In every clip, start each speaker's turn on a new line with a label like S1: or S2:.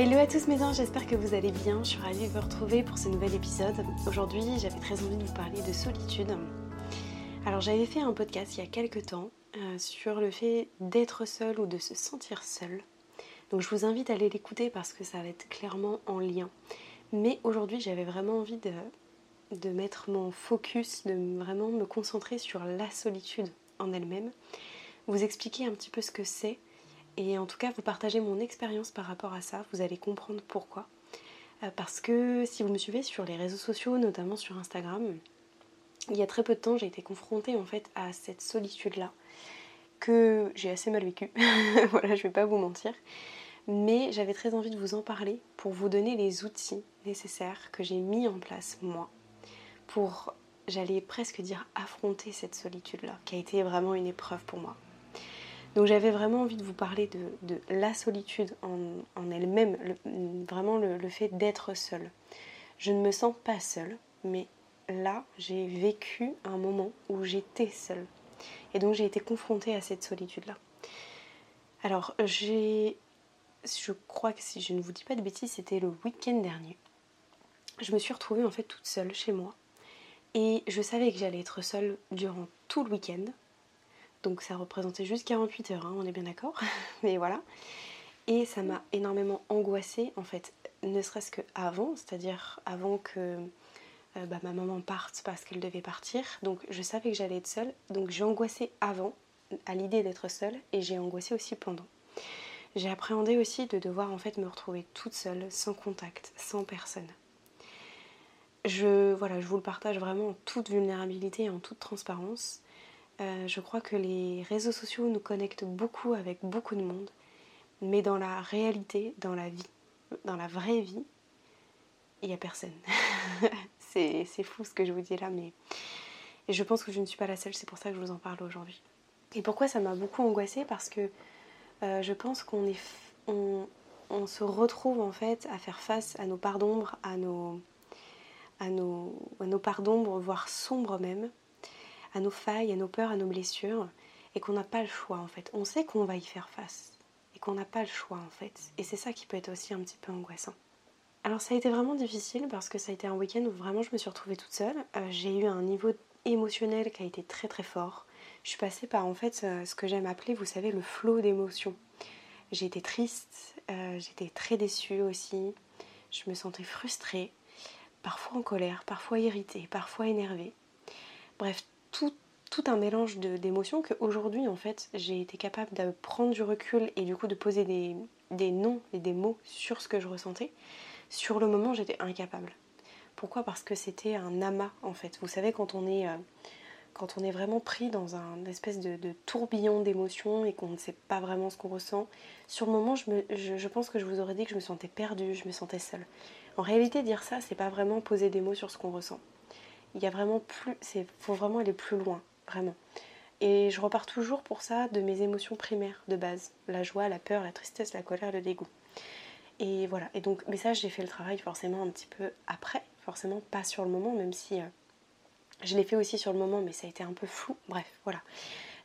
S1: Hello à tous mes anges, j'espère que vous allez bien. Je suis ravie de vous retrouver pour ce nouvel épisode. Aujourd'hui, j'avais très envie de vous parler de solitude. Alors, j'avais fait un podcast il y a quelques temps euh, sur le fait d'être seul ou de se sentir seul. Donc je vous invite à aller l'écouter parce que ça va être clairement en lien. Mais aujourd'hui j'avais vraiment envie de, de mettre mon focus, de vraiment me concentrer sur la solitude en elle-même, vous expliquer un petit peu ce que c'est et en tout cas vous partager mon expérience par rapport à ça, vous allez comprendre pourquoi. Euh, parce que si vous me suivez sur les réseaux sociaux, notamment sur Instagram, il y a très peu de temps j'ai été confrontée en fait à cette solitude là que j'ai assez mal vécu. voilà, je vais pas vous mentir. Mais j'avais très envie de vous en parler pour vous donner les outils nécessaires que j'ai mis en place moi pour, j'allais presque dire, affronter cette solitude-là, qui a été vraiment une épreuve pour moi. Donc j'avais vraiment envie de vous parler de, la solitude en, elle-même, vraiment le, fait d'être seule. Je ne me sens pas seule, mais là j'ai vécu un moment où j'étais seule. Et donc j'ai été confrontée à cette solitude-là. Alors j'ai, je crois que si je ne vous dis pas de bêtises, c'était le week-end dernier. Je me suis retrouvée en fait toute seule chez moi. Et je savais que j'allais être seule durant tout le week-end. Donc ça représentait juste 48 heures, hein, on est bien d'accord. Mais voilà. Et ça m'a énormément angoissée en fait, ne serait-ce que avant, c'est-à-dire avant que euh, bah, ma maman parte parce qu'elle devait partir. Donc je savais que j'allais être seule. Donc j'ai angoissé avant à l'idée d'être seule et j'ai angoissé aussi pendant. J'ai appréhendé aussi de devoir en fait me retrouver toute seule, sans contact, sans personne. Je, voilà, je vous le partage vraiment en toute vulnérabilité et en toute transparence. Euh, je crois que les réseaux sociaux nous connectent beaucoup avec beaucoup de monde, mais dans la réalité, dans la vie, dans la vraie vie, il n'y a personne. c'est fou ce que je vous dis là, mais je pense que je ne suis pas la seule, c'est pour ça que je vous en parle aujourd'hui. Et pourquoi ça m'a beaucoup angoissée? Parce que euh, je pense qu'on est, on, se retrouve en fait à faire face à nos parts d'ombre, à nos, à nos, à nos parts d'ombre, voire sombres même, à nos failles, à nos peurs, à nos blessures, et qu'on n'a pas le choix en fait. On sait qu'on va y faire face, et qu'on n'a pas le choix en fait. Et c'est ça qui peut être aussi un petit peu angoissant. Alors ça a été vraiment difficile parce que ça a été un week-end où vraiment je me suis retrouvée toute seule. Euh, j'ai eu un niveau émotionnel qui a été très très fort. Je suis passée par en fait euh, ce que j'aime appeler, vous savez, le flot d'émotions. Été triste, euh, j'étais très déçue aussi, je me sentais frustrée, parfois en colère, parfois irritée, parfois énervée. Bref, tout, tout un mélange d'émotions qu'aujourd'hui en fait j'ai été capable de prendre du recul et du coup de poser des, des noms et des mots sur ce que je ressentais. Sur le moment, j'étais incapable. Pourquoi? Parce que c'était un amas en fait. Vous savez, quand on est, euh, quand on est vraiment pris dans un espèce de, tourbillon d'émotions et qu'on ne sait pas vraiment ce qu'on ressent, sur le moment, je, me, je, pense que je vous aurais dit que je me sentais perdue, je me sentais seule. En réalité, dire ça, c'est pas vraiment poser des mots sur ce qu'on ressent. Il y a vraiment plus, c'est faut vraiment aller plus loin, vraiment. Et je repars toujours pour ça de mes émotions primaires de base la joie, la peur, la tristesse, la colère, le dégoût. Et voilà. Et donc, mais ça, j'ai fait le travail forcément un petit peu après, forcément pas sur le moment, même si euh, je l'ai fait aussi sur le moment, mais ça a été un peu flou. Bref, voilà.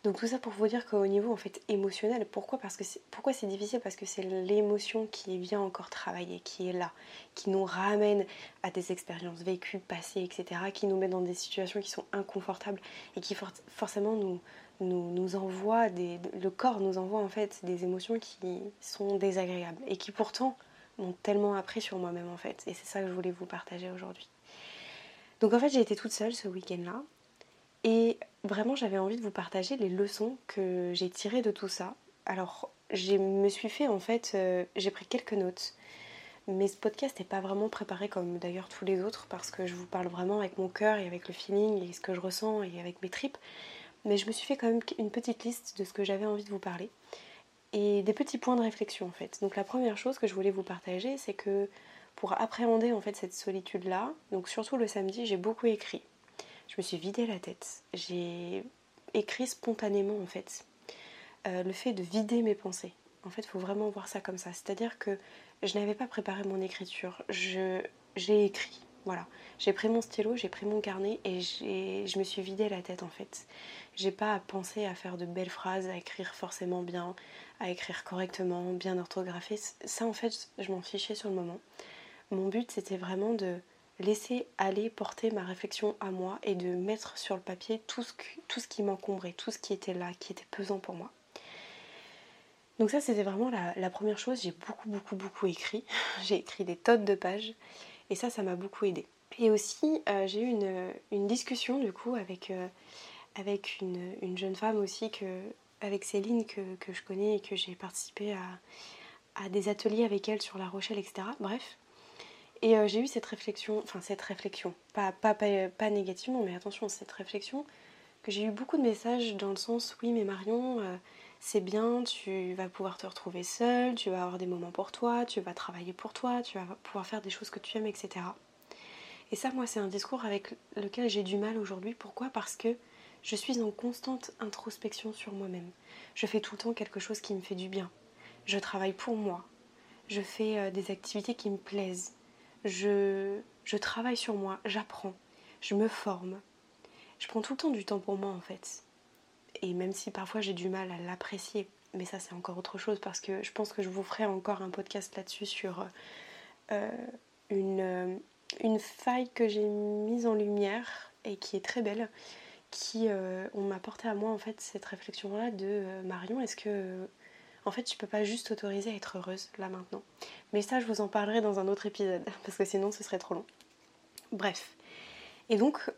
S1: Donc tout ça pour vous dire qu'au niveau en fait émotionnel, pourquoi? Parce que pourquoi c'est difficile? Parce que c'est l'émotion qui vient encore travailler, qui est là, qui nous ramène à des expériences vécues, passées, etc., qui nous met dans des situations qui sont inconfortables et qui forcément nous, nous, nous envoie des, le corps nous envoie en fait des émotions qui sont désagréables et qui pourtant m'ont tellement appris sur moi-même en fait. Et c'est ça que je voulais vous partager aujourd'hui. Donc en fait j'ai été toute seule ce week-end-là et vraiment j'avais envie de vous partager les leçons que j'ai tirées de tout ça. Alors je me suis fait en fait, euh, j'ai pris quelques notes. Mais ce podcast n'est pas vraiment préparé comme d'ailleurs tous les autres parce que je vous parle vraiment avec mon cœur et avec le feeling et ce que je ressens et avec mes tripes mais je me suis fait quand même une petite liste de ce que j'avais envie de vous parler. et des petits points de réflexion en fait. Donc la première chose que je voulais vous partager, c'est que pour appréhender en fait cette solitude là, donc surtout le samedi, j'ai beaucoup écrit. Je me suis vidé la tête. J'ai écrit spontanément en fait. Euh, le fait de vider mes pensées. En fait, il faut vraiment voir ça comme ça. C'est-à-dire que je n'avais pas préparé mon écriture. J'ai écrit. Voilà. J'ai pris mon stylo, j'ai pris mon carnet et je me suis vidé la tête en fait. J'ai pas à penser à faire de belles phrases, à écrire forcément bien, à écrire correctement, bien orthographié. Ça en fait, je m'en fichais sur le moment. Mon but c'était vraiment de laisser aller porter ma réflexion à moi et de mettre sur le papier tout ce, tout ce qui m'encombrait, tout ce qui était là, qui était pesant pour moi. Donc ça c'était vraiment la, première chose, j'ai beaucoup beaucoup beaucoup écrit, j'ai écrit des tonnes de pages et ça ça m'a beaucoup aidé. Et aussi euh, j'ai eu une, discussion du coup avec, euh, une, jeune femme aussi, que, avec Céline que, je connais et que j'ai participé à, des ateliers avec elle sur La Rochelle, etc. Bref. Et euh, j'ai eu cette réflexion, enfin cette réflexion, pas, pas, négativement, mais attention, cette réflexion, que j'ai eu beaucoup de messages dans le sens oui mais Marion, euh, c'est bien, tu vas pouvoir te retrouver seule, tu vas avoir des moments pour toi, tu vas travailler pour toi, tu vas pouvoir faire des choses que tu aimes, etc. Et ça, moi, c'est un discours avec lequel j'ai du mal aujourd'hui. Pourquoi? Parce que je suis en constante introspection sur moi-même. Je fais tout le temps quelque chose qui me fait du bien. Je travaille pour moi. Je fais euh, des activités qui me plaisent je, travaille sur moi, j'apprends, je me forme. Je prends tout le temps du temps pour moi en fait. Et même si parfois j'ai du mal à l'apprécier, mais ça c'est encore autre chose parce que je pense que je vous ferai encore un podcast là-dessus sur euh, une, euh, une faille que j'ai mise en lumière et qui est très belle, qui euh, m'a porté à moi en fait cette réflexion là de Marion, est-ce que en fait, tu peux pas juste t'autoriser à être heureuse là maintenant. Mais ça, je vous en parlerai dans un autre épisode, parce que sinon ce serait trop long. Bref. Et donc,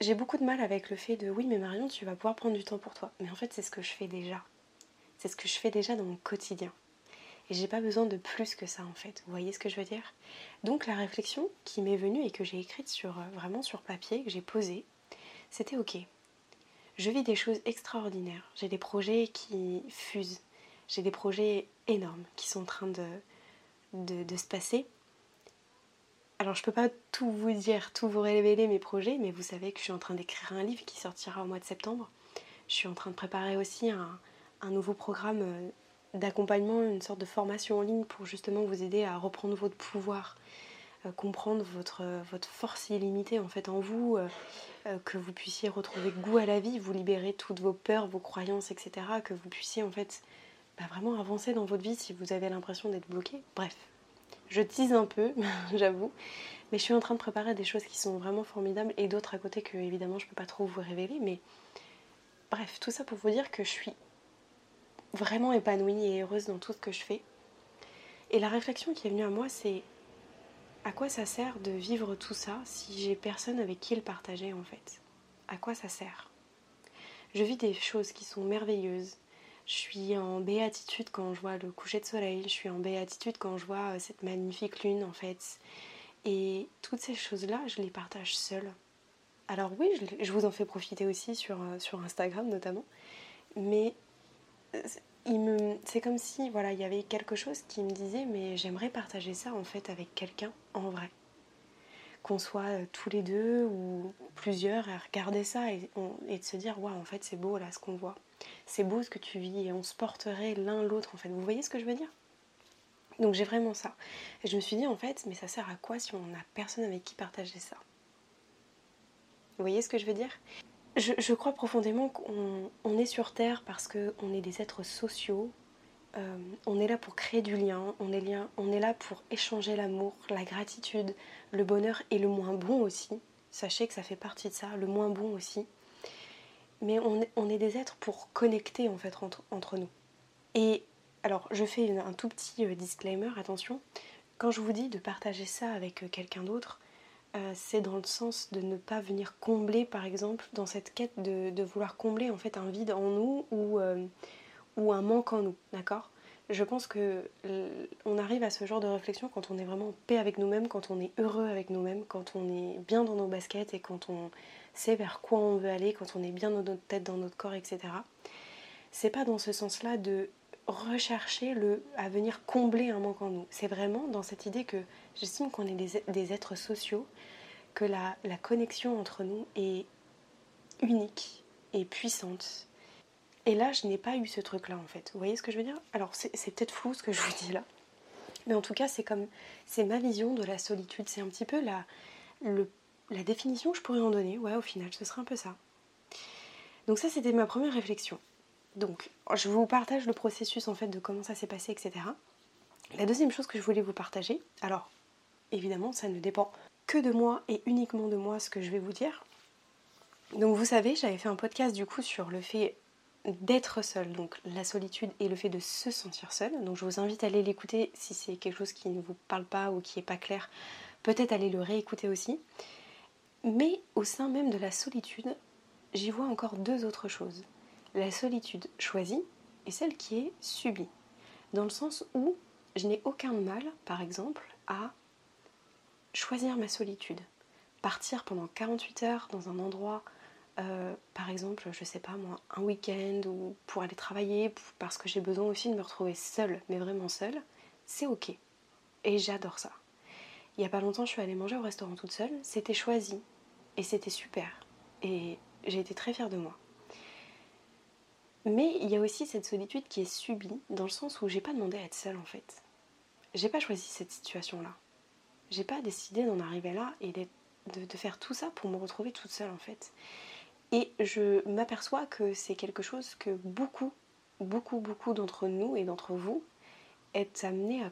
S1: j'ai beaucoup de mal avec le fait de oui, mais Marion, tu vas pouvoir prendre du temps pour toi. Mais en fait, c'est ce que je fais déjà. C'est ce que je fais déjà dans mon quotidien. Et j'ai pas besoin de plus que ça en fait. Vous voyez ce que je veux dire? Donc la réflexion qui m'est venue et que j'ai écrite sur euh, vraiment sur papier, que j'ai posée, c'était ok. Je vis des choses extraordinaires. J'ai des projets qui fusent j'ai des projets énormes qui sont en train de, de, se passer. Alors je peux pas tout vous dire, tout vous révéler mes projets, mais vous savez que je suis en train d'écrire un livre qui sortira au mois de septembre. Je suis en train de préparer aussi un, nouveau programme euh, d'accompagnement, une sorte de formation en ligne pour justement vous aider à reprendre votre pouvoir, euh, comprendre votre, votre force illimitée en fait en vous, euh, que vous puissiez retrouver goût à la vie, vous libérer toutes vos peurs, vos croyances, etc. Que vous puissiez en fait bah, vraiment avancer dans votre vie si vous avez l'impression d'être bloqué. Bref, je tease un peu, j'avoue, mais je suis en train de préparer des choses qui sont vraiment formidables et d'autres à côté que évidemment je peux pas trop vous révéler. Mais bref, tout ça pour vous dire que je suis vraiment épanouie et heureuse dans tout ce que je fais. Et la réflexion qui est venue à moi, c'est à quoi ça sert de vivre tout ça si j'ai personne avec qui le partager en fait? À quoi ça sert? Je vis des choses qui sont merveilleuses, je suis en béatitude quand je vois le coucher de soleil, je suis en béatitude quand je vois euh, cette magnifique lune en fait. Et toutes ces choses-là, je les partage seule. Alors oui, je, vous en fais profiter aussi sur, euh, sur Instagram notamment, mais euh, c'est comme si voilà, il y avait quelque chose qui me disait mais j'aimerais partager ça en fait avec quelqu'un en vrai. Qu'on soit tous les deux ou plusieurs à regarder ça et, de se dire waouh en fait c'est beau là ce qu'on voit c'est beau ce que tu vis et on se porterait l'un l'autre en fait. Vous voyez ce que je veux dire? Donc j'ai vraiment ça. Et je me suis dit en fait, mais ça sert à quoi si on n'a personne avec qui partager ça? Vous voyez ce que je veux dire? Je, crois profondément qu'on est sur Terre parce qu'on est des êtres sociaux. Euh, on est là pour créer du lien, on est, lien, on est là pour échanger l'amour, la gratitude, le bonheur et le moins bon aussi. Sachez que ça fait partie de ça, le moins bon aussi mais on est, des êtres pour connecter en fait entre, nous. Et alors je fais un tout petit euh, disclaimer, attention, quand je vous dis de partager ça avec euh, quelqu'un d'autre, euh, c'est dans le sens de ne pas venir combler par exemple dans cette quête de, vouloir combler en fait un vide en nous ou, ou un manque en nous, d'accord? Je pense que on arrive à ce genre de réflexion quand on est vraiment en paix avec nous-mêmes, quand on est heureux avec nous-mêmes, quand on est bien dans nos baskets et quand on c'est vers quoi on veut aller, quand on est bien dans notre tête, dans notre corps, etc. C'est pas dans ce sens-là de rechercher le, à venir combler un manque en nous. C'est vraiment dans cette idée que j'estime qu'on est des, êtres sociaux, que la, la connexion entre nous est unique et puissante. Et là, je n'ai pas eu ce truc-là en fait. Vous voyez ce que je veux dire? Alors, c'est peut-être flou ce que je vous dis là. Mais en tout cas, c'est comme c'est ma vision de la solitude. C'est un petit peu la, le, la définition que je pourrais en donner. Ouais, au final, ce serait un peu ça. Donc ça, c'était ma première réflexion. Donc, je vous partage le processus en fait de comment ça s'est passé, etc. La deuxième chose que je voulais vous partager, alors évidemment, ça ne dépend que de moi et uniquement de moi ce que je vais vous dire. Donc vous savez, j'avais fait un podcast du coup sur le fait d'être seul, donc la solitude et le fait de se sentir seul. Donc je vous invite à aller l'écouter si c'est quelque chose qui ne vous parle pas ou qui n'est pas clair. Peut-être aller le réécouter aussi. Mais au sein même de la solitude, j'y vois encore deux autres choses. La solitude choisie et celle qui est subie. Dans le sens où je n'ai aucun mal, par exemple, à choisir ma solitude. Partir pendant 48 heures dans un endroit euh, par exemple, je sais pas moi, un week-end ou pour aller travailler, parce que j'ai besoin aussi de me retrouver seule, mais vraiment seule, c'est ok. Et j'adore ça. Il y a pas longtemps, je suis allée manger au restaurant toute seule, c'était choisi et c'était super. Et j'ai été très fière de moi. Mais il y a aussi cette solitude qui est subie, dans le sens où j'ai pas demandé à être seule en fait. J'ai pas choisi cette situation-là. J'ai pas décidé d'en arriver là et de, faire tout ça pour me retrouver toute seule en fait. Et je m'aperçois que c'est quelque chose que beaucoup, beaucoup, beaucoup d'entre nous et d'entre vous êtes amenés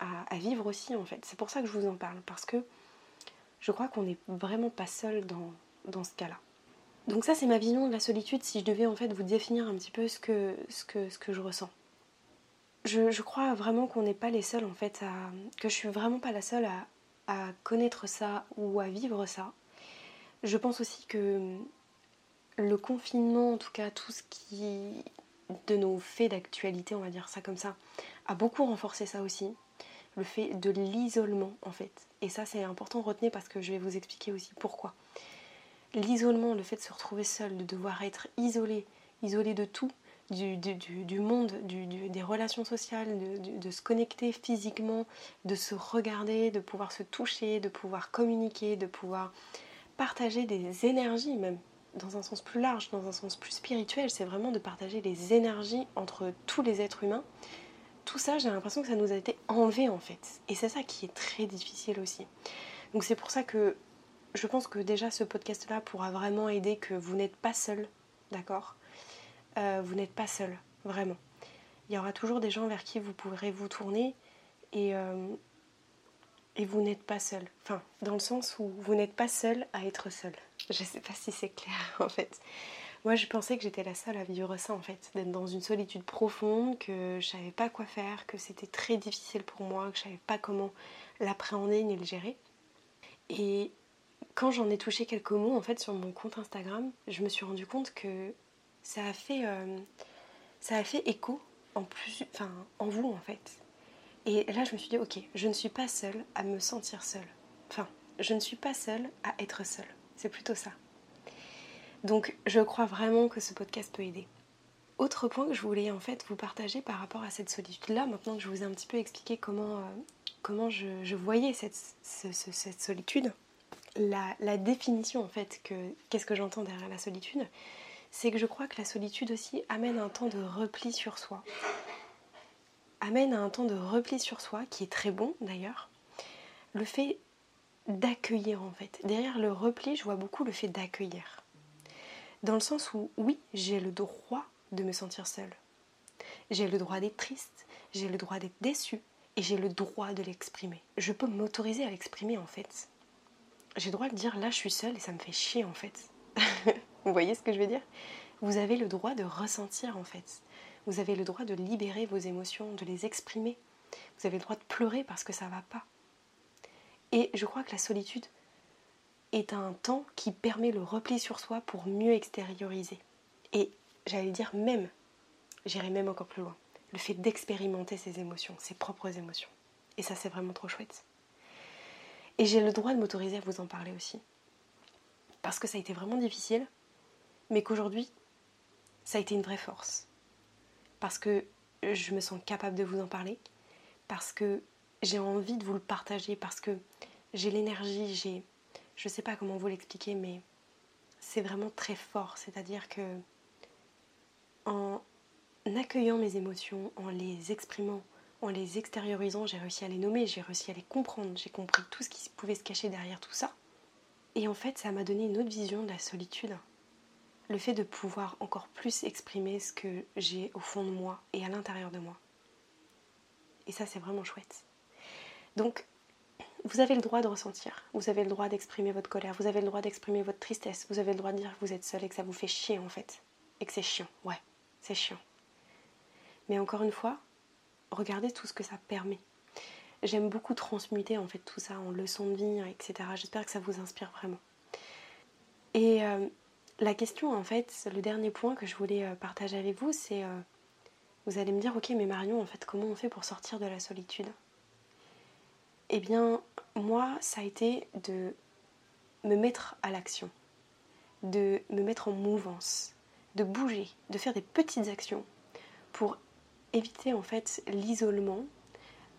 S1: à, vivre aussi en fait. C'est pour ça que je vous en parle, parce que je crois qu'on n'est vraiment pas seul dans, dans ce cas-là. Donc ça c'est ma vision de la solitude si je devais en fait vous définir un petit peu ce que, ce que, ce que je ressens. Je, je crois vraiment qu'on n'est pas les seuls en fait à... que je suis vraiment pas la seule à, à connaître ça ou à vivre ça. Je pense aussi que le confinement, en tout cas tout ce qui de nos faits d'actualité, on va dire ça comme ça, a beaucoup renforcé ça aussi. Le fait de l'isolement en fait. Et ça c'est important, retenez parce que je vais vous expliquer aussi pourquoi. L'isolement, le fait de se retrouver seul, de devoir être isolé, isolé de tout, du, monde, des relations sociales, de, se connecter physiquement, de se regarder, de pouvoir se toucher, de pouvoir communiquer, de pouvoir partager des énergies même dans un sens plus large, dans un sens plus spirituel, c'est vraiment de partager les énergies entre tous les êtres humains. Tout ça, j'ai l'impression que ça nous a été enlevé en fait. Et c'est ça qui est très difficile aussi. Donc c'est pour ça que je pense que déjà ce podcast-là pourra vraiment aider que vous n'êtes pas seul, d'accord? Euh, Vous n'êtes pas seul, vraiment. Il y aura toujours des gens vers qui vous pourrez vous tourner et, euh, et vous n'êtes pas seul. Enfin, dans le sens où vous n'êtes pas seul à être seul. Je sais pas si c'est clair en fait. Moi je pensais que j'étais la seule à vivre ça en fait, d'être dans une solitude profonde, que je savais pas quoi faire, que c'était très difficile pour moi, que je savais pas comment l'appréhender ni le gérer. Et quand j'en ai touché quelques mots en fait sur mon compte Instagram, je me suis rendu compte que ça a fait, euh, ça a fait écho en, plus, enfin, en vous en fait. Et là je me suis dit ok, je ne suis pas seule à me sentir seule. Enfin, je ne suis pas seule à être seule. C'est plutôt ça. Donc je crois vraiment que ce podcast peut aider. Autre point que je voulais en fait vous partager par rapport à cette solitude-là, maintenant que je vous ai un petit peu expliqué comment, euh, je, voyais cette, solitude, la, la, définition en fait, que qu'est-ce que j'entends derrière la solitude, c'est que je crois que la solitude aussi amène un temps de repli sur soi. Amène un temps de repli sur soi, qui est très bon d'ailleurs. Le fait d'accueillir en fait. Derrière le repli, je vois beaucoup le fait d'accueillir. Dans le sens où, oui, j'ai le droit de me sentir seule. J'ai le droit d'être triste, j'ai le droit d'être déçue et j'ai le droit de l'exprimer. Je peux m'autoriser à l'exprimer en fait. J'ai le droit de dire là je suis seule et ça me fait chier en fait. Vous voyez ce que je veux dire? Vous avez le droit de ressentir en fait. Vous avez le droit de libérer vos émotions, de les exprimer. Vous avez le droit de pleurer parce que ça va pas. Et je crois que la solitude est un temps qui permet le repli sur soi pour mieux extérioriser. Et j'allais dire même, j'irai même encore plus loin, le fait d'expérimenter ses émotions, ses propres émotions. Et ça c'est vraiment trop chouette. Et j'ai le droit de m'autoriser à vous en parler aussi. Parce que ça a été vraiment difficile, mais qu'aujourd'hui, ça a été une vraie force. Parce que je me sens capable de vous en parler, parce que j'ai envie de vous le partager, parce que j'ai l'énergie, j'ai... Je sais pas comment vous l'expliquer, mais c'est vraiment très fort. C'est-à-dire que en accueillant mes émotions, en les exprimant, en les extériorisant, j'ai réussi à les nommer, j'ai réussi à les comprendre, j'ai compris tout ce qui pouvait se cacher derrière tout ça. Et en fait, ça m'a donné une autre vision de la solitude. Le fait de pouvoir encore plus exprimer ce que j'ai au fond de moi et à l'intérieur de moi. Et ça, c'est vraiment chouette. Donc, vous avez le droit de ressentir, vous avez le droit d'exprimer votre colère, vous avez le droit d'exprimer votre tristesse, vous avez le droit de dire que vous êtes seul et que ça vous fait chier en fait. Et que c'est chiant, ouais, c'est chiant. Mais encore une fois, regardez tout ce que ça permet. J'aime beaucoup transmuter en fait tout ça en leçons de vie, etc. J'espère que ça vous inspire vraiment. Et euh, la question en fait, le dernier point que je voulais euh, partager avec vous, c'est euh, vous allez me dire ok mais Marion en fait comment on fait pour sortir de la solitude? Eh bien moi ça a été de me mettre à l'action, de me mettre en mouvance, de bouger, de faire des petites actions pour éviter en fait l'isolement,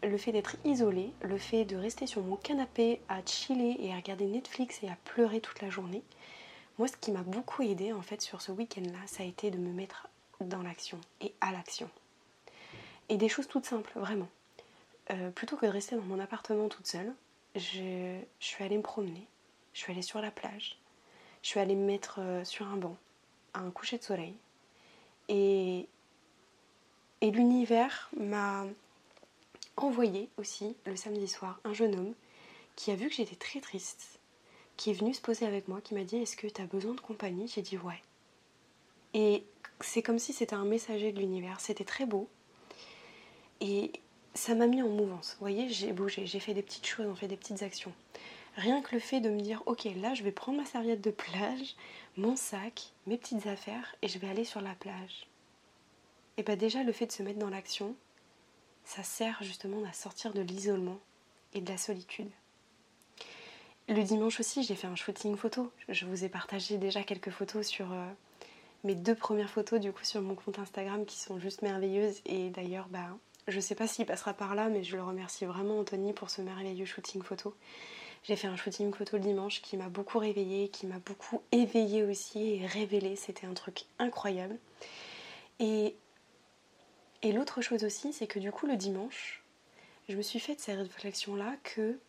S1: le fait d'être isolé, le fait de rester sur mon canapé à chiller et à regarder Netflix et à pleurer toute la journée. Moi, ce qui m'a beaucoup aidé en fait sur ce week-end-là, ça a été de me mettre dans l'action et à l'action. Et des choses toutes simples, vraiment. Euh, plutôt que de rester dans mon appartement toute seule, je, suis allée me promener, je suis allée sur la plage, je suis allée me mettre euh, sur un banc à un coucher de soleil. Et et l'univers m'a envoyé aussi le samedi soir un jeune homme qui a vu que j'étais très triste, qui est venu se poser avec moi, qui m'a dit Est-ce que tu as besoin de compagnie? J'ai dit Ouais. Et c'est comme si c'était un messager de l'univers. C'était très beau. Et ça m'a mis en mouvance. Vous voyez, j'ai bougé, j'ai fait des petites choses, on fait des petites actions. Rien que le fait de me dire Ok, là, je vais prendre ma serviette de plage, mon sac, mes petites affaires, et je vais aller sur la plage et bien déjà le fait de se mettre dans l'action, ça sert justement à sortir de l'isolement et de la solitude. Le dimanche aussi, j'ai fait un shooting photo. Je vous ai partagé déjà quelques photos sur euh, mes deux premières photos du coup sur mon compte Instagram qui sont juste merveilleuses. Et d'ailleurs, bah, je sais pas s'il passera par là, mais je le remercie vraiment Anthony pour ce merveilleux shooting photo. J'ai fait un shooting photo le dimanche qui m'a beaucoup réveillée, qui m'a beaucoup éveillée aussi et révélée. C'était un truc incroyable. Et l'autre chose aussi, c'est que du coup, le dimanche, je me suis fait cette réflexion-là que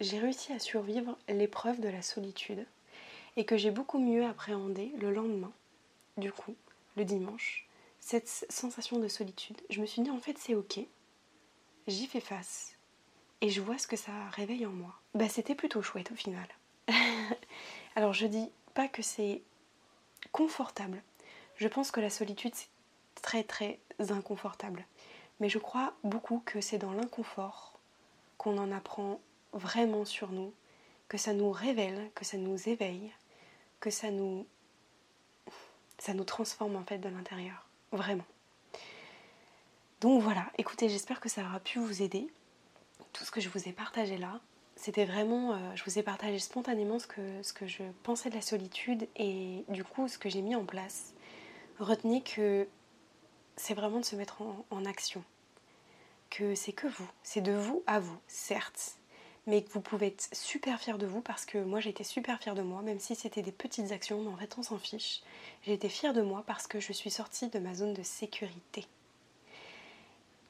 S1: j'ai réussi à survivre l'épreuve de la solitude et que j'ai beaucoup mieux appréhendé le lendemain, du coup, le dimanche, cette sensation de solitude. Je me suis dit, en fait, c'est ok, j'y fais face et je vois ce que ça réveille en moi. Bah, c'était plutôt chouette au final. Alors, je dis pas que c'est confortable. Je pense que la solitude, c'est très très inconfortable. Mais je crois beaucoup que c'est dans l'inconfort qu'on en apprend vraiment sur nous, que ça nous révèle, que ça nous éveille, que ça nous ça nous transforme en fait de l'intérieur, vraiment. Donc voilà, écoutez, j'espère que ça aura pu vous aider. Tout ce que je vous ai partagé là, c'était vraiment, euh, je vous ai partagé spontanément ce que, ce que je pensais de la solitude et du coup ce que j'ai mis en place. Retenez que c'est vraiment de se mettre en, action. Que c'est que vous, c'est de vous à vous, certes, mais que vous pouvez être super fier de vous parce que moi j'ai été super fière de moi, même si c'était des petites actions, mais en fait on s'en fiche. J'ai été fière de moi parce que je suis sortie de ma zone de sécurité.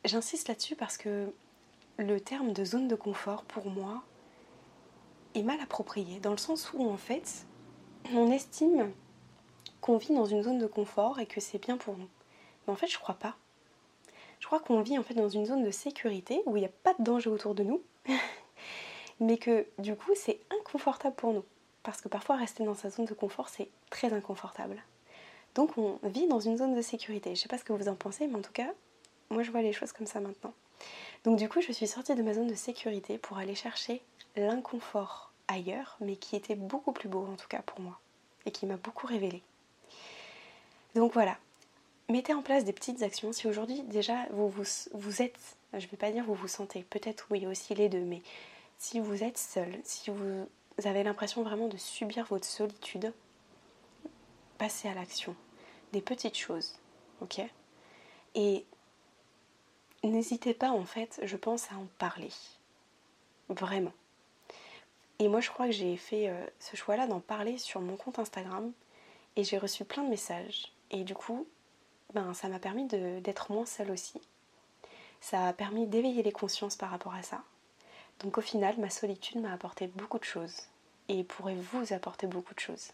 S1: J'insiste là-dessus parce que le terme de zone de confort pour moi est mal approprié, dans le sens où en fait on estime qu'on vit dans une zone de confort et que c'est bien pour nous. Mais en fait, je crois pas. Je crois qu'on vit en fait dans une zone de sécurité où il n'y a pas de danger autour de nous, mais que du coup c'est inconfortable pour nous. Parce que parfois rester dans sa zone de confort c'est très inconfortable. Donc on vit dans une zone de sécurité. Je sais pas ce que vous en pensez, mais en tout cas, moi je vois les choses comme ça maintenant. Donc du coup, je suis sortie de ma zone de sécurité pour aller chercher l'inconfort ailleurs, mais qui était beaucoup plus beau en tout cas pour moi et qui m'a beaucoup révélé. Donc voilà, mettez en place des petites actions. Si aujourd'hui déjà vous, vous, êtes, je ne vais pas dire vous vous sentez, peut-être oui aussi les deux, mais si vous êtes seul, si vous avez l'impression vraiment de subir votre solitude, passez à l'action. Des petites choses, ok? Et n'hésitez pas en fait, je pense, à en parler. Vraiment. Et moi je crois que j'ai fait euh, ce choix-là d'en parler sur mon compte Instagram et j'ai reçu plein de messages. Et du coup, ben, ça m'a permis d'être moins seule aussi. Ça a permis d'éveiller les consciences par rapport à ça. Donc au final, ma solitude m'a apporté beaucoup de choses et pourrait vous apporter beaucoup de choses.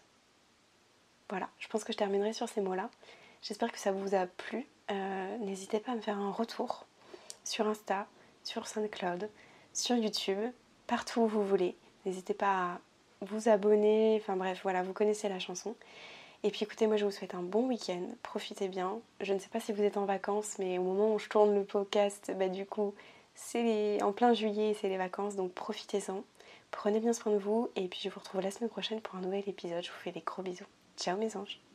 S1: Voilà, je pense que je terminerai sur ces mots-là. J'espère que ça vous a plu. Euh, n'hésitez pas à me faire un retour sur Insta, sur SoundCloud, sur YouTube, partout où vous voulez. N'hésitez pas à vous abonner, enfin bref, voilà, vous connaissez la chanson. Et puis écoutez, moi je vous souhaite un bon week-end, profitez bien. Je ne sais pas si vous êtes en vacances, mais au moment où je tourne le podcast, bah du coup, c'est en plein juillet, c'est les vacances, donc profitez-en. Prenez bien soin de vous, et puis je vous retrouve la semaine prochaine pour un nouvel épisode. Je vous fais des gros bisous. Ciao mes anges